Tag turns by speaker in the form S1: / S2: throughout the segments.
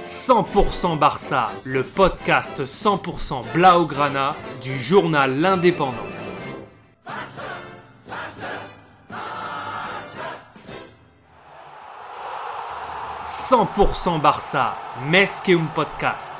S1: 100% Barça, le podcast 100% Blaugrana du journal L'Indépendant. « 100% Barça, Mesqueum Podcast.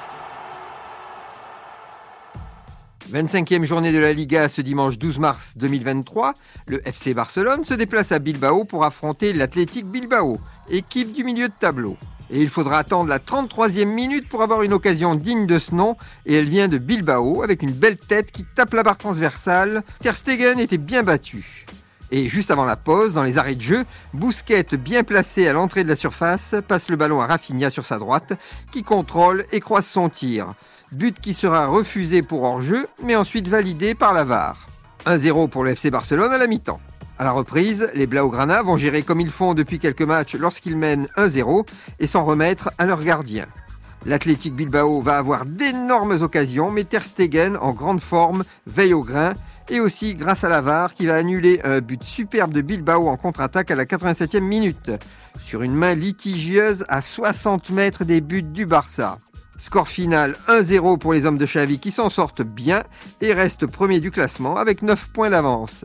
S2: 25e journée de la Liga ce dimanche 12 mars 2023, le FC Barcelone se déplace à Bilbao pour affronter l'Athletic Bilbao, équipe du milieu de tableau. Et il faudra attendre la 33e minute pour avoir une occasion digne de ce nom, et elle vient de Bilbao avec une belle tête qui tape la barre transversale. Ter Stegen était bien battu. Et juste avant la pause, dans les arrêts de jeu, Bousquet, bien placé à l'entrée de la surface, passe le ballon à Rafinha sur sa droite, qui contrôle et croise son tir. But qui sera refusé pour hors-jeu, mais ensuite validé par la VAR. 1-0 pour le Barcelone à la mi-temps. À la reprise, les Blaugrana vont gérer comme ils font depuis quelques matchs lorsqu'ils mènent 1-0 et s'en remettre à leur gardien. L'Athletic Bilbao va avoir d'énormes occasions, mais Ter Stegen, en grande forme, veille au grain, et aussi grâce à la VAR qui va annuler un but superbe de Bilbao en contre-attaque à la 87e minute, sur une main litigieuse à 60 mètres des buts du Barça. Score final 1-0 pour les hommes de Xavi qui s'en sortent bien et restent premiers du classement avec 9 points d'avance.